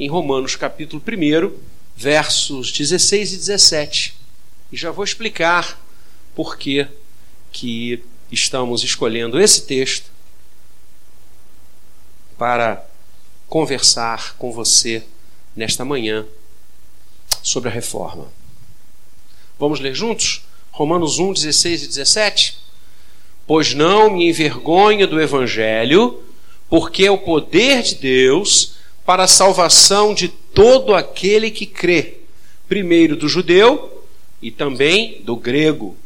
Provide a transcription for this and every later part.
em Romanos capítulo 1, versos 16 e 17. E já vou explicar por que que estamos escolhendo esse texto para conversar com você nesta manhã sobre a reforma. Vamos ler juntos? Romanos 1, 16 e 17. Pois não me envergonho do Evangelho, porque é o poder de Deus para a salvação de todo aquele que crê, primeiro do judeu e também do grego,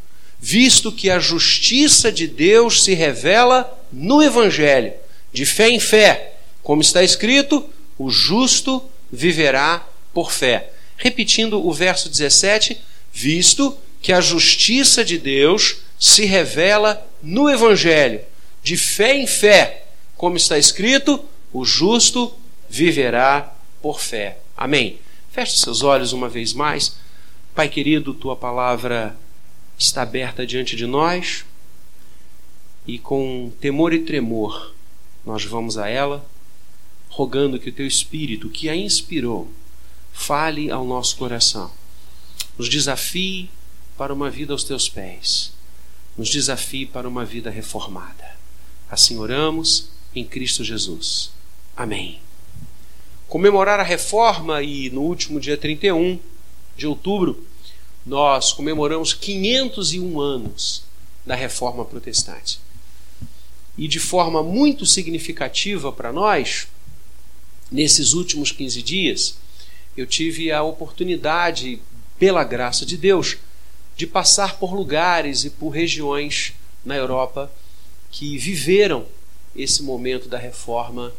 visto que a justiça de Deus se revela no Evangelho, de fé em fé, como está escrito: o justo viverá por fé. Repetindo o verso 17, visto que a justiça de Deus se revela no Evangelho, de fé em fé, como está escrito: o justo viverá por fé. Amém. Feche seus olhos uma vez mais. Pai querido, tua palavra está aberta diante de nós e com temor e tremor nós vamos a ela, rogando que o teu Espírito, que a inspirou, fale ao nosso coração, nos desafie para uma vida aos teus pés, nos desafie para uma vida reformada. Assim oramos em Cristo Jesus. Amém. Comemorar a reforma e no último dia 31 de outubro, nós comemoramos 501 anos da reforma protestante. E de forma muito significativa para nós, nesses últimos 15 dias, eu tive a oportunidade, pela graça de Deus, de passar por lugares e por regiões na Europa que viveram esse momento da reforma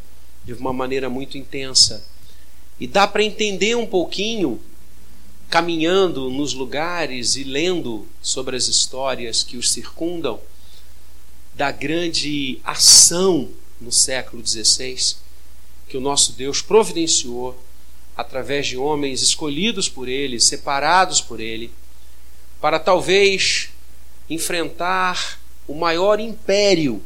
de uma maneira muito intensa. E dá para entender um pouquinho, caminhando nos lugares e lendo sobre as histórias que os circundam, da grande ação no século XVI que o nosso Deus providenciou através de homens escolhidos por Ele, separados por Ele, para talvez enfrentar o maior império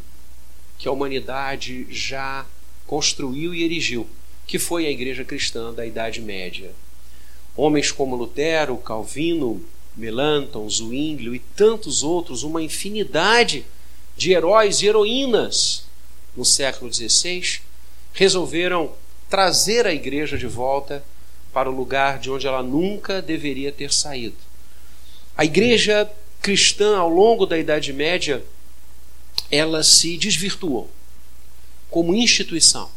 que a humanidade já construiu e erigiu, que foi a Igreja Cristã da Idade Média. Homens como Lutero, Calvino, Melanchthon, Zwinglio e tantos outros, uma infinidade de heróis e heroínas no século XVI, resolveram trazer a igreja de volta para o lugar de onde ela nunca deveria ter saído. A igreja cristã, ao longo da Idade Média, ela se desvirtuou como instituição.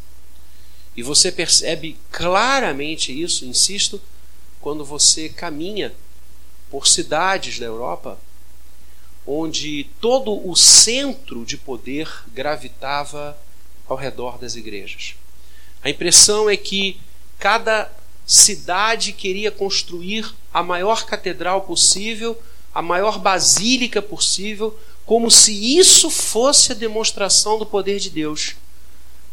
E você percebe claramente isso, insisto, quando você caminha por cidades da Europa onde todo o centro de poder gravitava ao redor das igrejas. A impressão é que cada cidade queria construir a maior catedral possível, a maior basílica possível, como se isso fosse a demonstração do poder de Deus.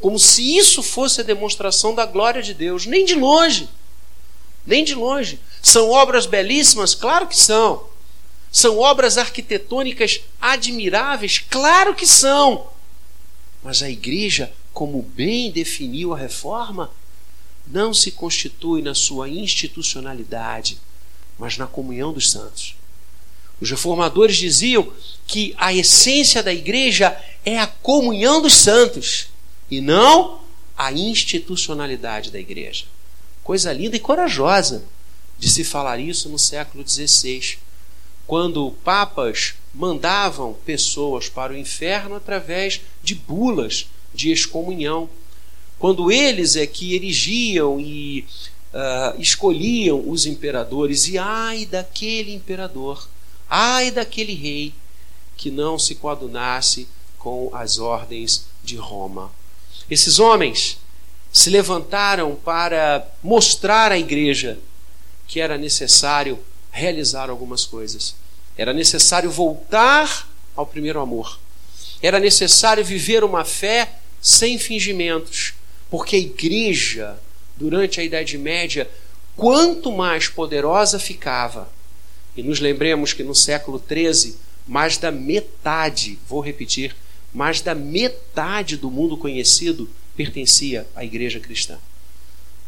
Como se isso fosse a demonstração da glória de Deus. Nem de longe. Nem de longe. São obras belíssimas? Claro que são. São obras arquitetônicas admiráveis? Claro que são. Mas a igreja, como bem definiu a reforma, não se constitui na sua institucionalidade, mas na comunhão dos santos. Os reformadores diziam que a essência da igreja é a comunhão dos santos e não a institucionalidade da igreja. Coisa linda e corajosa de se falar isso no século XVI, quando papas mandavam pessoas para o inferno através de bulas de excomunhão. Quando eles é que erigiam e uh, escolhiam os imperadores, e ai daquele imperador, ai daquele rei que não se coadunasse com as ordens de Roma. Esses homens se levantaram para mostrar à igreja que era necessário realizar algumas coisas. Era necessário voltar ao primeiro amor. Era necessário viver uma fé sem fingimentos, porque a igreja, durante a Idade Média, quanto mais poderosa ficava, e nos lembremos que no século XIII, mais da metade, vou repetir, mais da metade do mundo conhecido pertencia à igreja cristã.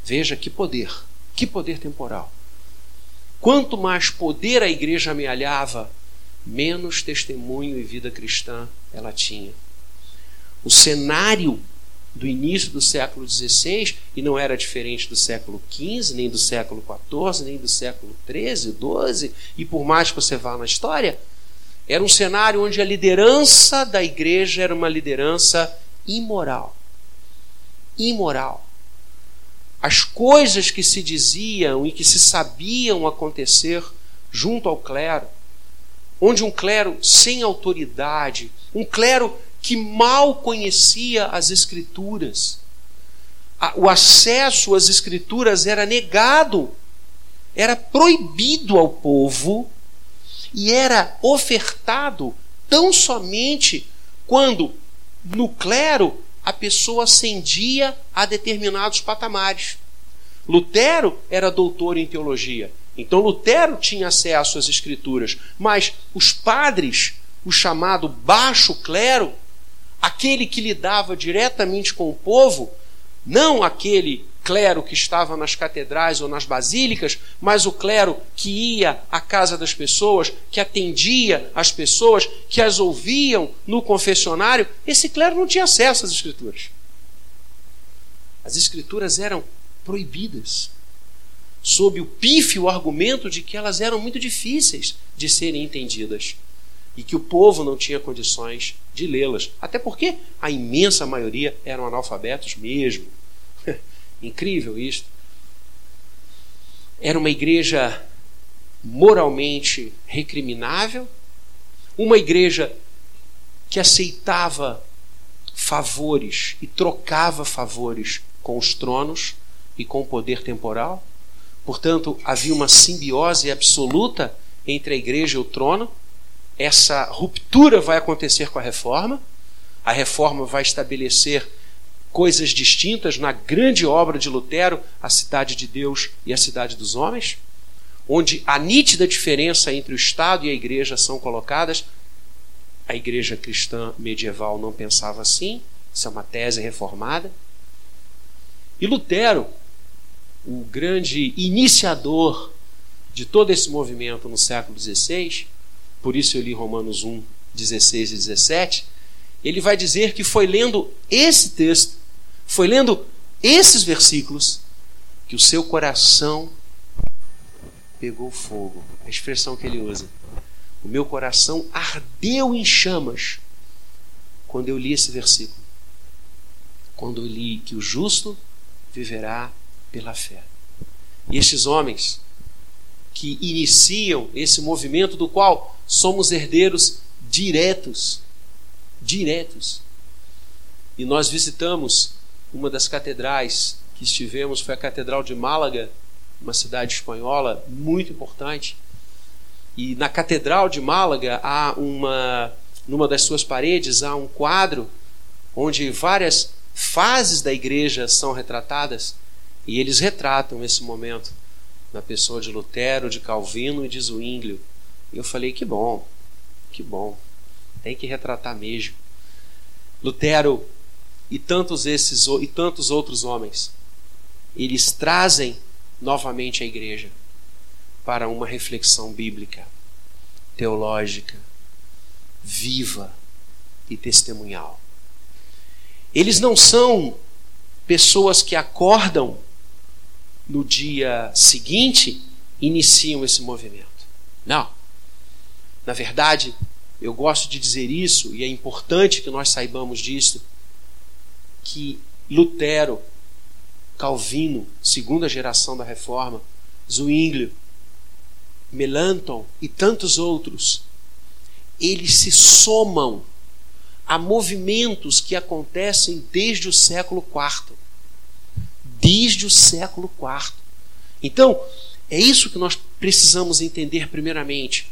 Veja que poder, que poder temporal. Quanto mais poder a igreja amealhava, menos testemunho e vida cristã ela tinha. O cenário do início do século XVI, e não era diferente do século XV, nem do século XIV, nem do século XIII, XII, e por mais que você vá na história, era um cenário onde a liderança da igreja era uma liderança imoral. Imoral. As coisas que se diziam e que se sabiam acontecer junto ao clero, onde um clero sem autoridade, um clero que mal conhecia as Escrituras. O acesso às Escrituras era negado, era proibido ao povo e era ofertado tão somente quando no clero a pessoa ascendia a determinados patamares. Lutero era doutor em teologia, então Lutero tinha acesso às escrituras, mas os padres, o chamado baixo clero, aquele que lidava diretamente com o povo, não aquele clero que estava nas catedrais ou nas basílicas, mas o clero que ia à casa das pessoas, que atendia as pessoas, que as ouviam no confessionário, esse clero não tinha acesso às escrituras. As escrituras eram proibidas, sob o pífio argumento de que elas eram muito difíceis de serem entendidas e que o povo não tinha condições de lê-las. Até porque a imensa maioria eram analfabetos mesmo. Incrível isto. Era uma igreja moralmente recriminável, uma igreja que aceitava favores e trocava favores com os tronos e com o poder temporal. Portanto, havia uma simbiose absoluta entre a igreja e o trono essa ruptura vai acontecer com a reforma. A reforma vai estabelecer coisas distintas na grande obra de Lutero, a cidade de Deus e a cidade dos homens, onde a nítida diferença entre o Estado e a igreja são colocadas. A igreja cristã medieval não pensava assim, isso é uma tese reformada. E Lutero, o grande iniciador de todo esse movimento no século XVI, por isso eu li Romanos 1, 16 e 17, ele vai dizer que foi lendo esse texto, foi lendo esses versículos, que o seu coração pegou fogo. A expressão que ele usa. O meu coração ardeu em chamas quando eu li esse versículo. Quando eu li que o justo viverá pela fé. E estes homens que iniciam esse movimento do qual somos herdeiros diretos. Diretos. E nós visitamos uma das catedrais que estivemos, foi a Catedral de Málaga, uma cidade espanhola muito importante. E na Catedral de Málaga há uma, numa das suas paredes, há um quadro onde várias fases da igreja são retratadas e eles retratam esse momento na pessoa de Lutero, de Calvino e de Zwinglio. E eu falei: que bom, que bom, tem que retratar mesmo. Lutero e tantos esses e tantos outros homens, eles trazem novamente a igreja para uma reflexão bíblica, teológica, viva e testemunhal. Eles não são pessoas que acordam no dia seguinte iniciam esse movimento. Não. Na verdade, eu gosto de dizer isso, e é importante que nós saibamos disso, que Lutero, Calvino, segunda geração da reforma, Zwinglio, Melanchthon e tantos outros, eles se somam a movimentos que acontecem desde o século IV desde o século IV. Então, é isso que nós precisamos entender primeiramente.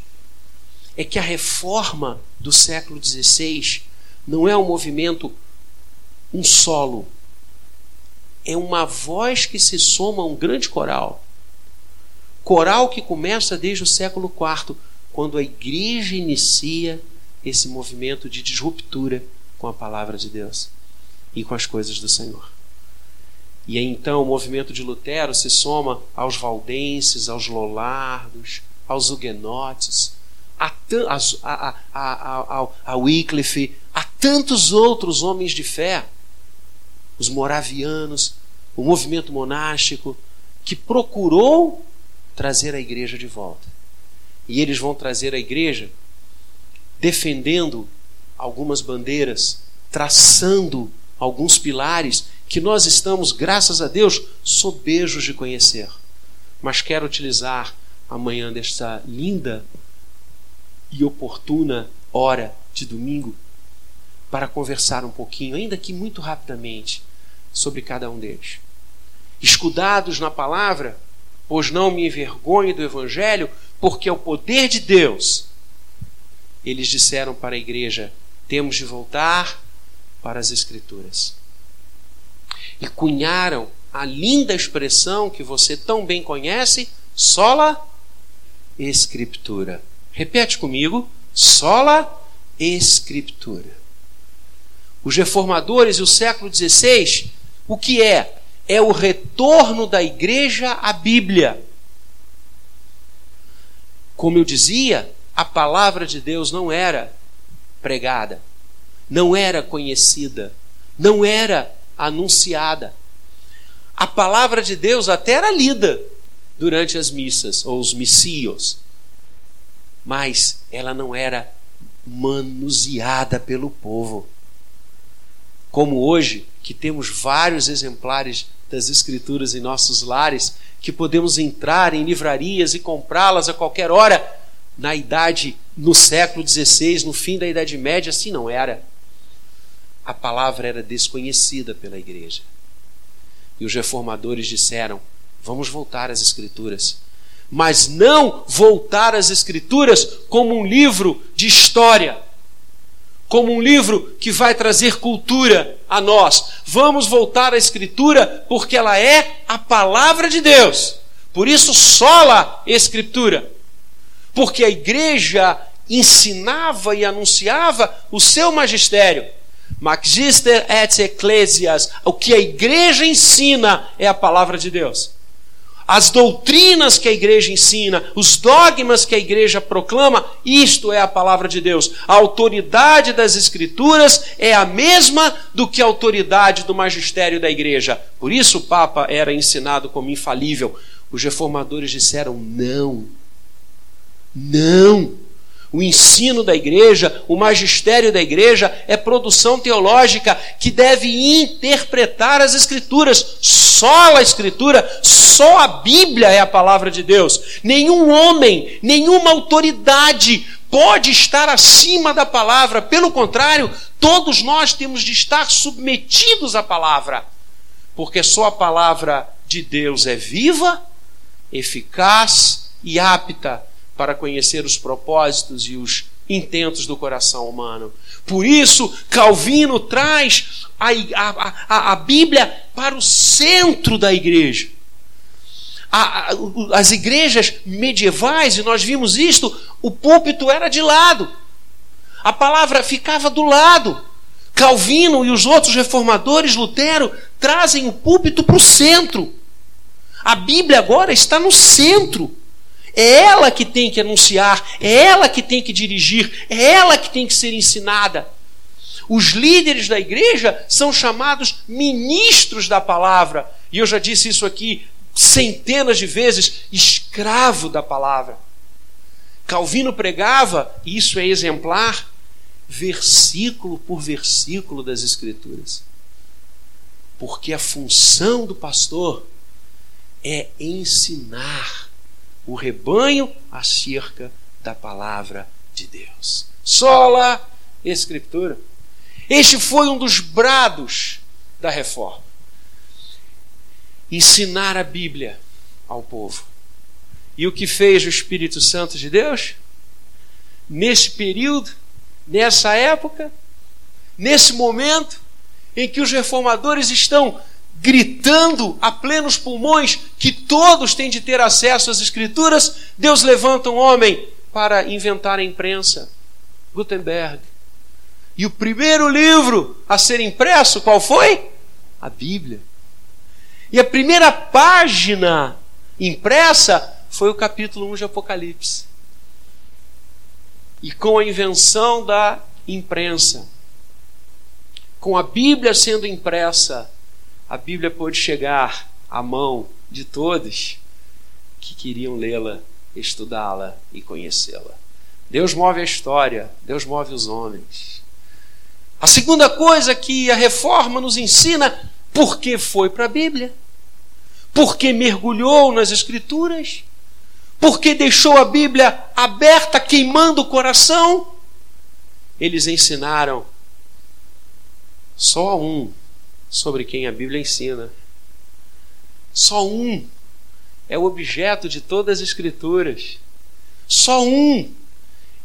É que a reforma do século XVI não é um movimento, um solo. É uma voz que se soma a um grande coral. Coral que começa desde o século IV, quando a igreja inicia esse movimento de disruptura com a palavra de Deus e com as coisas do Senhor. E aí, então o movimento de Lutero se soma aos valdenses, aos lollardos, aos huguenotes, a, a, a, a, Wycliffe, a tantos outros homens de fé, os moravianos, o movimento monástico, que procurou trazer a igreja de volta. E eles vão trazer a igreja defendendo algumas bandeiras, traçando alguns pilares que nós estamos, graças a Deus, sobejos de conhecer. Mas quero utilizar amanhã desta linda e oportuna hora de domingo para conversar um pouquinho, ainda que muito rapidamente, sobre cada um deles. Escudados na palavra, pois não me envergonhe do Evangelho, porque é o poder de Deus. Eles disseram para a igreja: temos de voltar para as Escrituras. E cunharam a linda expressão que você tão bem conhece, sola Escritura. Repete comigo: sola Escritura. Os reformadores e o século XVI, o que é? É o retorno da igreja à Bíblia. Como eu dizia, a palavra de Deus não era pregada, não era conhecida, não era anunciada. A palavra de Deus até era lida durante as missas, ou os missios, mas ela não era manuseada pelo povo. Como hoje, que temos vários exemplares das Escrituras em nossos lares, que podemos entrar em livrarias e comprá-las a qualquer hora, na idade, no século XVI, no fim da Idade Média, assim não era. A palavra era desconhecida pela igreja. E os reformadores disseram: vamos voltar às Escrituras mas não voltar às Escrituras como um livro de história, como um livro que vai trazer cultura a nós. Vamos voltar à Escritura porque ela é a palavra de Deus. Por isso, sola Escritura. Porque a igreja ensinava e anunciava o seu magistério. Magister et Ecclesias, o que a igreja ensina é a palavra de Deus as doutrinas que a igreja ensina, os dogmas que a igreja proclama, isto é a palavra de Deus. A autoridade das Escrituras é a mesma do que a autoridade do magistério da igreja. Por isso o Papa era ensinado como infalível. Os reformadores disseram: não, não. O ensino da igreja, o magistério da igreja é produção teológica que deve interpretar as escrituras. Só a escritura, só a Bíblia é a palavra de Deus. Nenhum homem, nenhuma autoridade pode estar acima da palavra. Pelo contrário, todos nós temos de estar submetidos à palavra. Porque só a palavra de Deus é viva, eficaz e apta para conhecer os propósitos e os intentos do coração humano. Por isso, Calvino traz a, a, a, a Bíblia para o centro da igreja. as igrejas medievais, e nós vimos isto, o púlpito era de lado, a palavra ficava do lado. Calvino e os outros reformadores, Lutero, trazem o púlpito para o centro. A Bíblia agora está no centro. É ela que tem que anunciar, é ela que tem que dirigir, é ela que tem que ser ensinada. Os líderes da igreja são chamados ministros da palavra. E eu já disse isso aqui centenas de vezes: escravo da palavra. Calvino pregava, e isso é exemplar, versículo por versículo das Escrituras. Porque a função do pastor é ensinar o rebanho acerca da palavra de Deus. Sola Escritura. Este foi um dos brados da reforma. Ensinar a Bíblia ao povo. E o que fez o Espírito Santo de Deus? Nesse período, nessa época, nesse momento em que os reformadores estão gritando a plenos pulmões que todos têm de ter acesso às Escrituras, Deus levanta um homem para inventar a imprensa. Gutenberg. E o primeiro livro a ser impresso, qual foi? A Bíblia. E a primeira página impressa foi o capítulo 1 de Apocalipse. E com a invenção da imprensa, com a Bíblia sendo impressa, a Bíblia pôde chegar à mão de todos que queriam lê-la, estudá-la e conhecê-la. Deus move a história, Deus move os homens. A segunda coisa que a reforma nos ensina, porque foi para a Bíblia, porque mergulhou nas Escrituras, porque deixou a Bíblia aberta, queimando o coração, eles ensinaram só um sobre quem a Bíblia ensina. Só um é o objeto de todas as Escrituras. Só um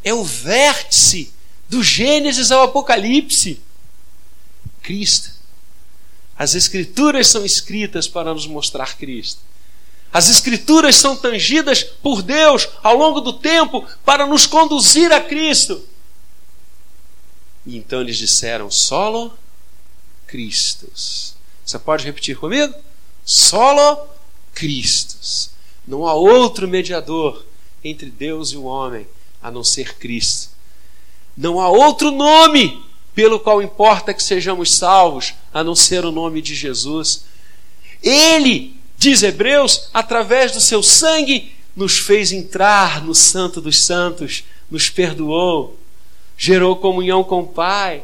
é o vértice do Gênesis ao Apocalipse. Cristo. As Escrituras são escritas para nos mostrar Cristo. As Escrituras são tangidas por Deus ao longo do tempo para nos conduzir a Cristo. E então eles disseram: solo Cristos. Você pode repetir comigo? Solo Cristos. Não há outro mediador entre Deus e o homem a não ser Cristo. Não há outro nome pelo qual importa que sejamos salvos a não ser o nome de Jesus. Ele, diz Hebreus, através do seu sangue, nos fez entrar no Santo dos Santos, nos perdoou, gerou comunhão com o Pai.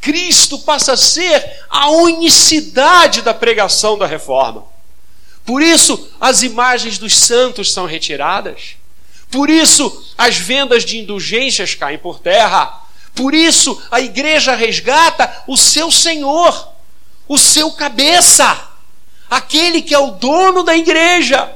Cristo passa a ser a unicidade da pregação da reforma. Por isso, as imagens dos santos são retiradas. Por isso, as vendas de indulgências caem por terra. Por isso, a igreja resgata o seu Senhor, o seu cabeça, aquele que é o dono da igreja.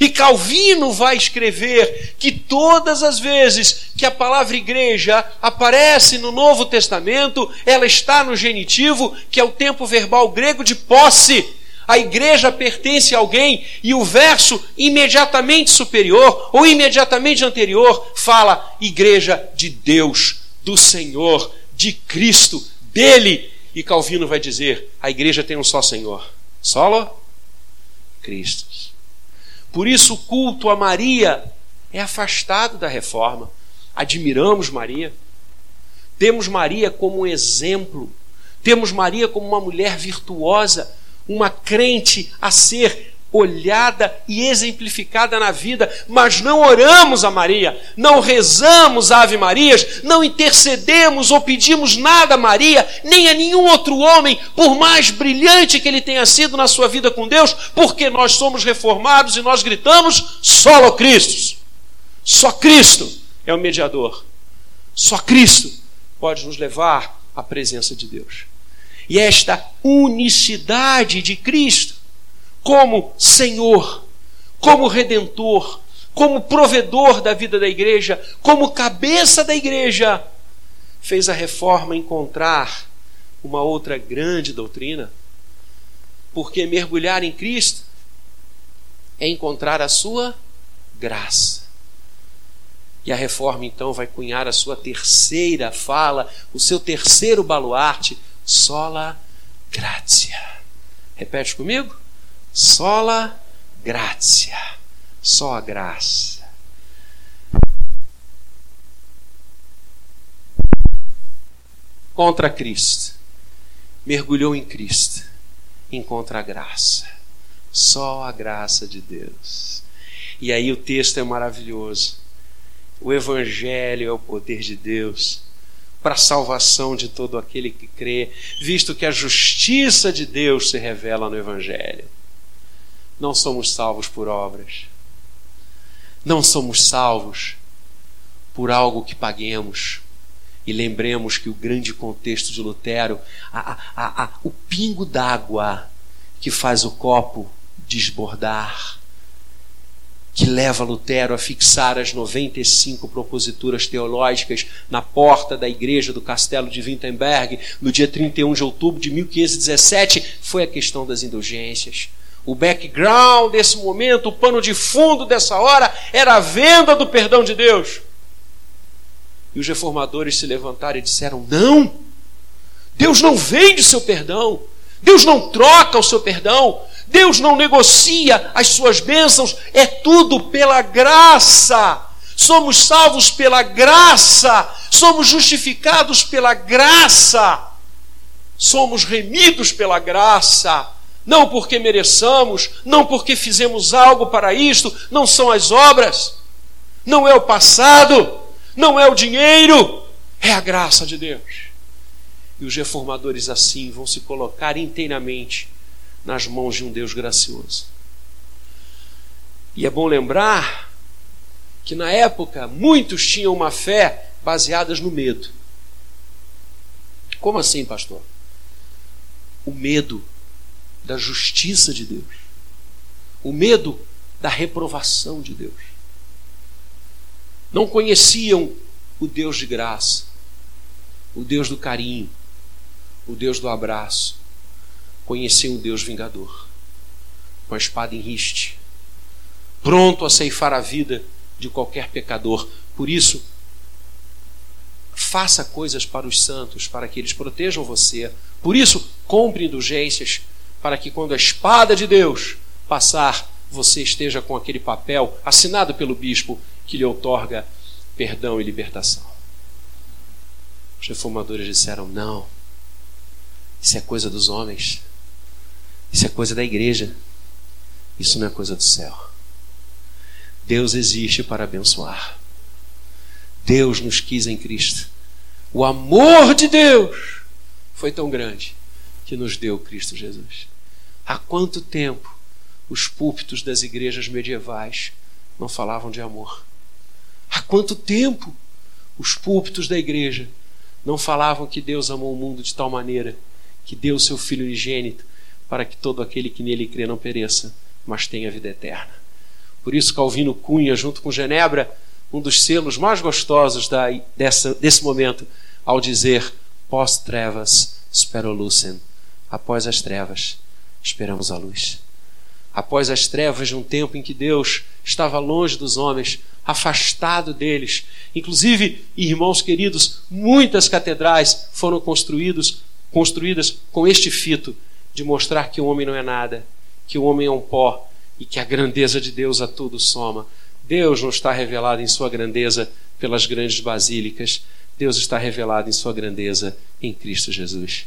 E Calvino vai escrever que todas as vezes que a palavra igreja aparece no Novo Testamento, ela está no genitivo, que é o tempo verbal grego de posse a igreja pertence a alguém e o verso imediatamente superior ou imediatamente anterior fala igreja de Deus, do Senhor, de Cristo, dele. E Calvino vai dizer: a igreja tem um só Senhor, solo Cristo. Por isso o culto a Maria é afastado da reforma. Admiramos Maria. Temos Maria como um exemplo. Temos Maria como uma mulher virtuosa uma crente a ser olhada e exemplificada na vida, mas não oramos a Maria, não rezamos Ave Marias, não intercedemos ou pedimos nada a Maria, nem a nenhum outro homem, por mais brilhante que ele tenha sido na sua vida com Deus, porque nós somos reformados e nós gritamos: solo Cristo. Só Cristo é o mediador. Só Cristo pode nos levar à presença de Deus e esta unicidade de Cristo como Senhor, como Redentor, como provedor da vida da igreja, como cabeça da igreja, fez a reforma encontrar uma outra grande doutrina, porque mergulhar em Cristo é encontrar a sua graça. E a reforma então vai cunhar a sua terceira fala, o seu terceiro baluarte, sola gratia. Repete comigo? Sola gratia. Só a graça. Contra Cristo. Mergulhou em Cristo. Encontra a graça. Só a graça de Deus. E aí o texto é maravilhoso. O Evangelho é o poder de Deus para a salvação de todo aquele que crê, visto que a justiça de Deus se revela no Evangelho. Não somos salvos por obras. Não somos salvos por algo que paguemos. E lembremos que o grande contexto de Lutero, a, a, a, o pingo d'água que faz o copo desbordar, que leva Lutero a fixar as 95 proposituras teológicas na porta da igreja do castelo de Wittenberg no dia 31 de outubro de 1517 foi a questão das indulgências. O background desse momento, o pano de fundo dessa hora era a venda do perdão de Deus. E os reformadores se levantaram e disseram: Não, Deus não vende seu perdão, Deus não troca o seu perdão, Deus não negocia as suas bênçãos, é tudo pela graça. Somos salvos pela graça, somos justificados pela graça, somos remidos pela graça não porque mereçamos, não porque fizemos algo para isto, não são as obras, não é o passado, não é o dinheiro, é a graça de Deus. E os reformadores assim vão se colocar inteiramente nas mãos de um Deus gracioso. E é bom lembrar que na época muitos tinham uma fé baseadas no medo. Como assim, pastor? O medo da justiça de Deus, o medo da reprovação de Deus. Não conheciam o Deus de graça, o Deus do carinho, o Deus do abraço. Conheciam o Deus vingador, com a espada em riste, pronto a ceifar a vida de qualquer pecador. Por isso, faça coisas para os santos, para que eles protejam você. Por isso, compre indulgências, para que quando a espada de Deus passar, você esteja com aquele papel assinado pelo bispo que lhe outorga perdão e libertação. Os reformadores disseram: não, isso é coisa dos homens, isso é coisa da igreja, isso não é coisa do céu. Deus existe para abençoar. Deus nos quis em Cristo. O amor de Deus foi tão grande que nos deu Cristo Jesus. Há quanto tempo os púlpitos das igrejas medievais não falavam de amor? Há quanto tempo os púlpitos da igreja não falavam que Deus amou o mundo de tal maneira que deu o seu Filho unigênito para que todo aquele que nele crê não pereça, mas tenha vida eterna. Por isso, Calvino Cunha, junto com Genebra, um dos selos mais gostosos da, dessa, desse momento, ao dizer: pós-trevas, spero lucem, após as trevas, esperamos a luz. Após as trevas de um tempo em que Deus estava longe dos homens, afastado deles. Inclusive, irmãos queridos, muitas catedrais foram construídos, construídas com este fito de mostrar que o homem não é nada, que o homem é um pó e que a grandeza de Deus a tudo soma. Deus não está revelado em sua grandeza pelas grandes basílicas, Deus está revelado em sua grandeza em Cristo Jesus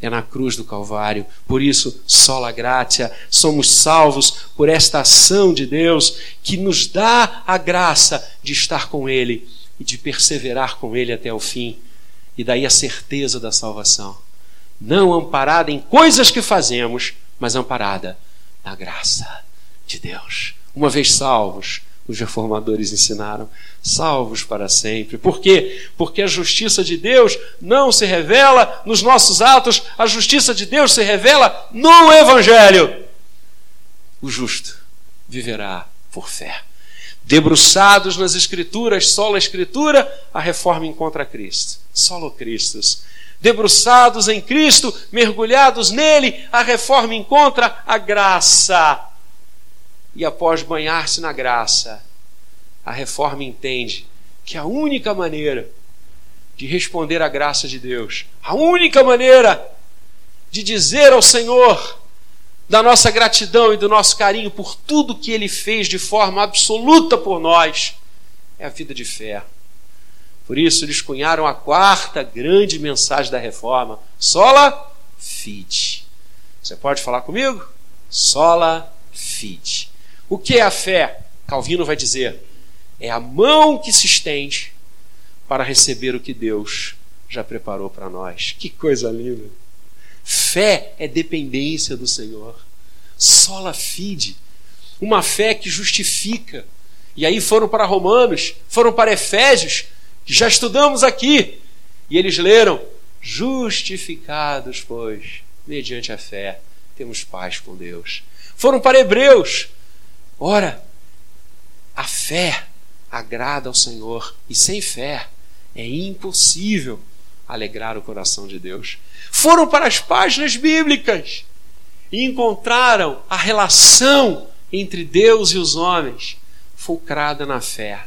é na cruz do Calvário. Por isso, sola gratia, somos salvos por esta ação de Deus que nos dá a graça de estar com Ele e de perseverar com Ele até o fim. E daí a certeza da salvação. Não amparada em coisas que fazemos, mas amparada na graça de Deus. Uma vez salvos, os reformadores ensinaram, salvos para sempre. Por quê? Porque a justiça de Deus não se revela nos nossos atos, a justiça de Deus se revela no Evangelho. O justo viverá por fé. Debruçados nas Escrituras, só a Escritura, a reforma encontra Cristo. Solo Cristo. Debruçados em Cristo, mergulhados nele, a reforma encontra a graça e após banhar-se na graça, a reforma entende que a única maneira de responder à graça de Deus, a única maneira de dizer ao Senhor da nossa gratidão e do nosso carinho por tudo que Ele fez de forma absoluta por nós, é a vida de fé. Por isso eles cunharam a quarta grande mensagem da reforma: sola fide. Você pode falar comigo? Sola fide. O que é a fé? Calvino vai dizer: é a mão que se estende para receber o que Deus já preparou para nós. Que coisa linda! Fé é dependência do Senhor. Sola fide, uma fé que justifica. E aí foram para Romanos, foram para Efésios, que já estudamos aqui. E eles leram: justificados, pois, mediante a fé, temos paz com Deus. Foram para Hebreus, Ora, a fé agrada ao Senhor e sem fé é impossível alegrar o coração de Deus. Foram para as páginas bíblicas e encontraram a relação entre Deus e os homens, fulcrada na fé.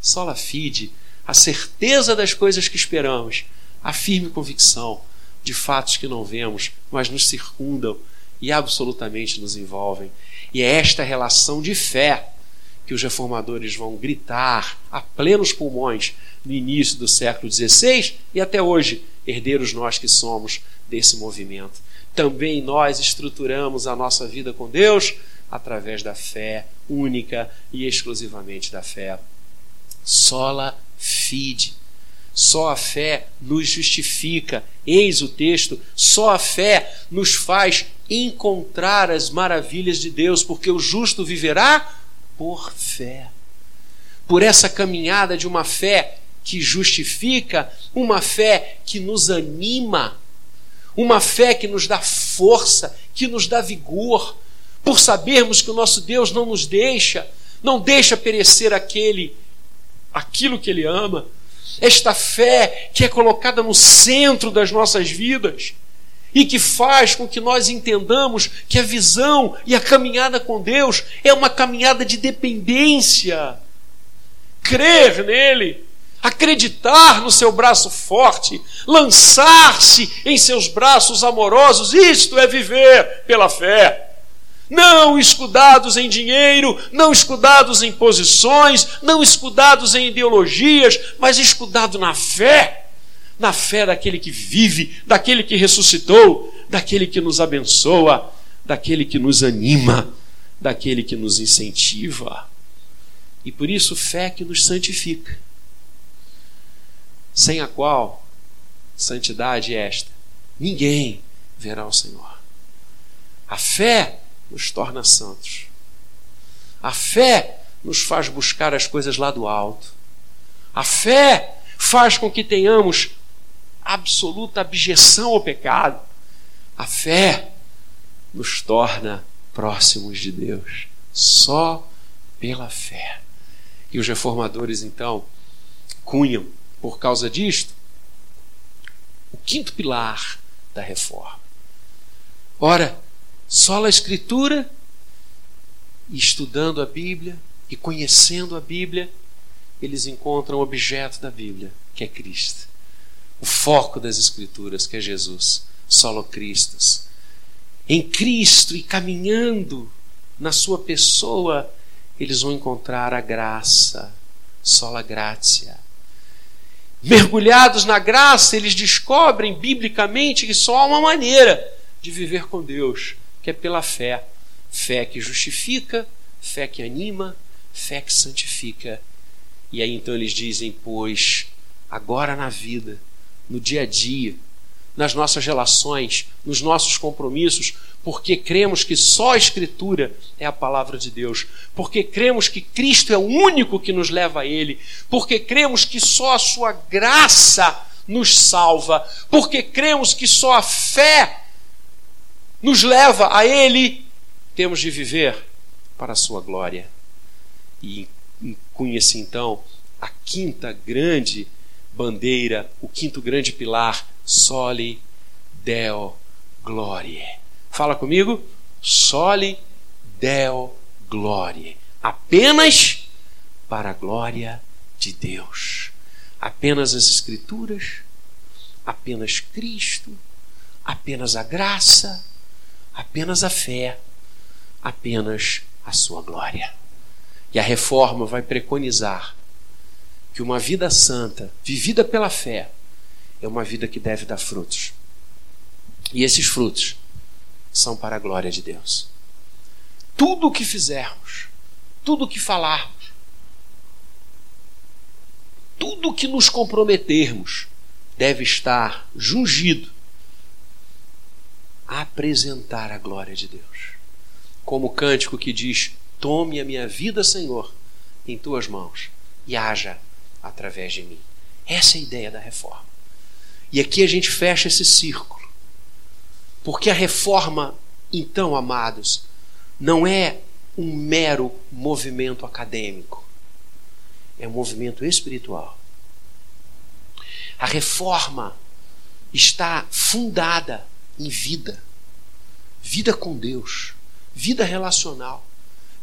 Sola fide, a certeza das coisas que esperamos, a firme convicção de fatos que não vemos, mas nos circundam e absolutamente nos envolvem. E é esta relação de fé que os reformadores vão gritar a plenos pulmões no início do século XVI e até hoje, herdeiros nós que somos desse movimento. Também nós estruturamos a nossa vida com Deus através da fé única e exclusivamente da fé. Sola fide. Só a fé nos justifica. Eis o texto. Só a fé nos faz encontrar as maravilhas de Deus, porque o justo viverá por fé. Por essa caminhada de uma fé que justifica, uma fé que nos anima, uma fé que nos dá força, que nos dá vigor, por sabermos que o nosso Deus não nos deixa, não deixa perecer aquele aquilo que ele ama. Esta fé que é colocada no centro das nossas vidas e que faz com que nós entendamos que a visão e a caminhada com Deus é uma caminhada de dependência. Crer nele, acreditar no seu braço forte, lançar-se em seus braços amorosos, isto é viver pela fé. Não escudados em dinheiro, não escudados em posições, não escudados em ideologias, mas escudado na fé na fé daquele que vive, daquele que ressuscitou, daquele que nos abençoa, daquele que nos anima, daquele que nos incentiva. E por isso, fé que nos santifica, sem a qual santidade é esta: ninguém verá o Senhor. A fé nos torna santos. A fé nos faz buscar as coisas lá do alto. A fé faz com que tenhamos absoluta abjeção ao pecado. A fé nos torna próximos de Deus só pela fé. E os reformadores então cunham, por causa disto, o quinto pilar da reforma. Ora, só a Escritura, estudando a Bíblia e conhecendo a Bíblia, eles encontram o objeto da Bíblia, que é Cristo o foco das Escrituras, que é Jesus, solo Christus. Em Cristo e caminhando na sua pessoa, eles vão encontrar a graça, sola gratia. Mergulhados na graça, eles descobrem biblicamente que só há uma maneira de viver com Deus, que é pela fé. Fé que justifica, fé que anima, fé que santifica. E aí então eles dizem: Pois agora na vida no dia a dia, nas nossas relações, nos nossos compromissos, porque cremos que só a Escritura é a palavra de Deus, porque cremos que Cristo é o único que nos leva a Ele, porque cremos que só a Sua graça nos salva, porque cremos que só a fé nos leva a Ele, temos de viver para a Sua glória. E cunha-se então a quinta grande bandeira, o quinto grande pilar, soli deo glorie. Fala comigo? Soli deo glorie. Apenas para a glória de Deus. Apenas as Escrituras, apenas Cristo, apenas a graça, apenas a fé, apenas a sua glória. E a reforma vai preconizar que uma vida santa, vivida pela fé, é uma vida que deve dar frutos. E esses frutos são para a glória de Deus. Tudo o que fizermos, tudo o que falarmos, tudo o que nos comprometermos deve estar jungido apresentar a glória de Deus. Como o cântico que diz: Tome a minha vida, Senhor, em tuas mãos e haja através de mim. Essa é a ideia da reforma. E aqui a gente fecha esse círculo. Porque a reforma, então, amados, não é um mero movimento acadêmico. É um movimento espiritual. A reforma está fundada em vida. Vida com Deus, vida relacional.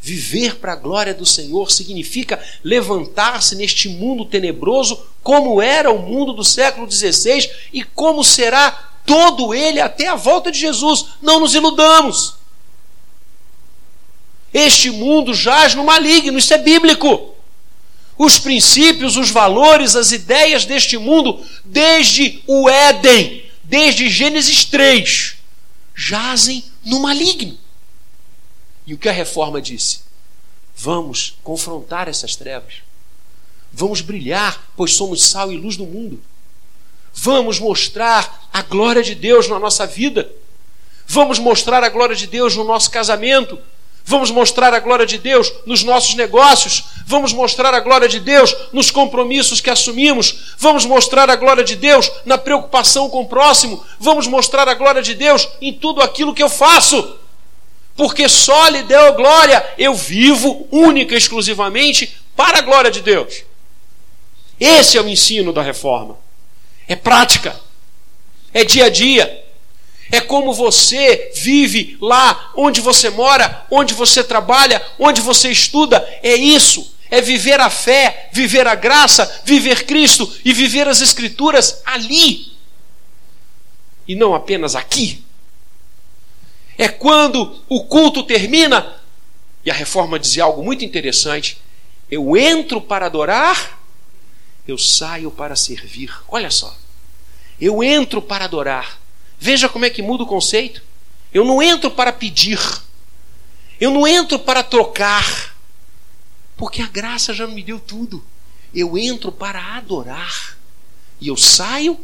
Viver para a glória do Senhor significa levantar-se neste mundo tenebroso, como era o mundo do século XVI e como será todo ele até a volta de Jesus. Não nos iludamos. Este mundo jaz no maligno, isso é bíblico. Os princípios, os valores, as ideias deste mundo, desde o Éden, desde Gênesis 3, jazem no maligno. E o que a reforma disse? Vamos confrontar essas trevas. Vamos brilhar, pois somos sal e luz do mundo. Vamos mostrar a glória de Deus na nossa vida. Vamos mostrar a glória de Deus no nosso casamento. Vamos mostrar a glória de Deus nos nossos negócios. Vamos mostrar a glória de Deus nos compromissos que assumimos. Vamos mostrar a glória de Deus na preocupação com o próximo. Vamos mostrar a glória de Deus em tudo aquilo que eu faço. Porque só lhe deu glória. Eu vivo única e exclusivamente para a glória de Deus. Esse é o ensino da reforma. É prática. É dia a dia é como você vive lá onde você mora, onde você trabalha, onde você estuda. É isso. É viver a fé, viver a graça, viver Cristo e viver as Escrituras ali. E não apenas aqui. É quando o culto termina, e a reforma dizia algo muito interessante: eu entro para adorar, eu saio para servir. Olha só. Eu entro para adorar, Veja como é que muda o conceito. Eu não entro para pedir. Eu não entro para trocar. Porque a graça já me deu tudo. Eu entro para adorar. E eu saio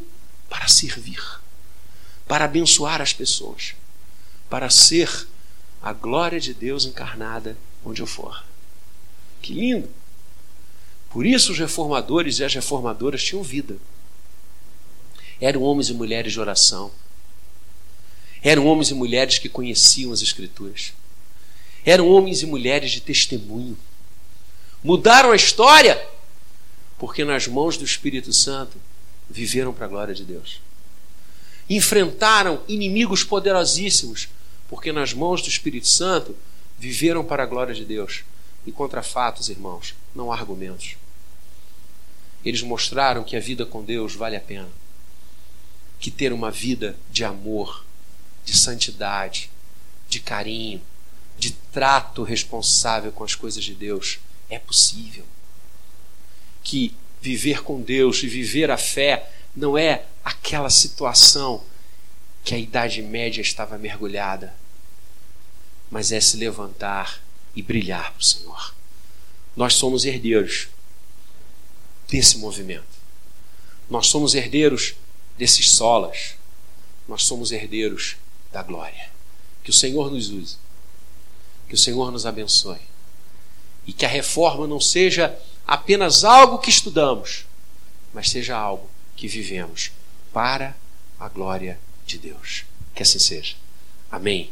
para servir. Para abençoar as pessoas. Para ser a glória de Deus encarnada onde eu for. Que lindo! Por isso os reformadores e as reformadoras tinham vida. Eram homens e mulheres de oração eram homens e mulheres que conheciam as Escrituras. Eram homens e mulheres de testemunho. Mudaram a história porque, nas mãos do Espírito Santo, viveram para a glória de Deus. Enfrentaram inimigos poderosíssimos porque, nas mãos do Espírito Santo, viveram para a glória de Deus. E contra fatos, irmãos, não há argumentos. Eles mostraram que a vida com Deus vale a pena. Que ter uma vida de amor de santidade, de carinho, de trato responsável com as coisas de Deus é possível. Que viver com Deus e viver a fé não é aquela situação que a Idade Média estava mergulhada, mas é se levantar e brilhar para o Senhor. Nós somos herdeiros desse movimento. Nós somos herdeiros desses solas. Nós somos herdeiros da glória. Que o Senhor nos use. Que o Senhor nos abençoe. E que a reforma não seja apenas algo que estudamos, mas seja algo que vivemos para a glória de Deus. Que assim seja. Amém.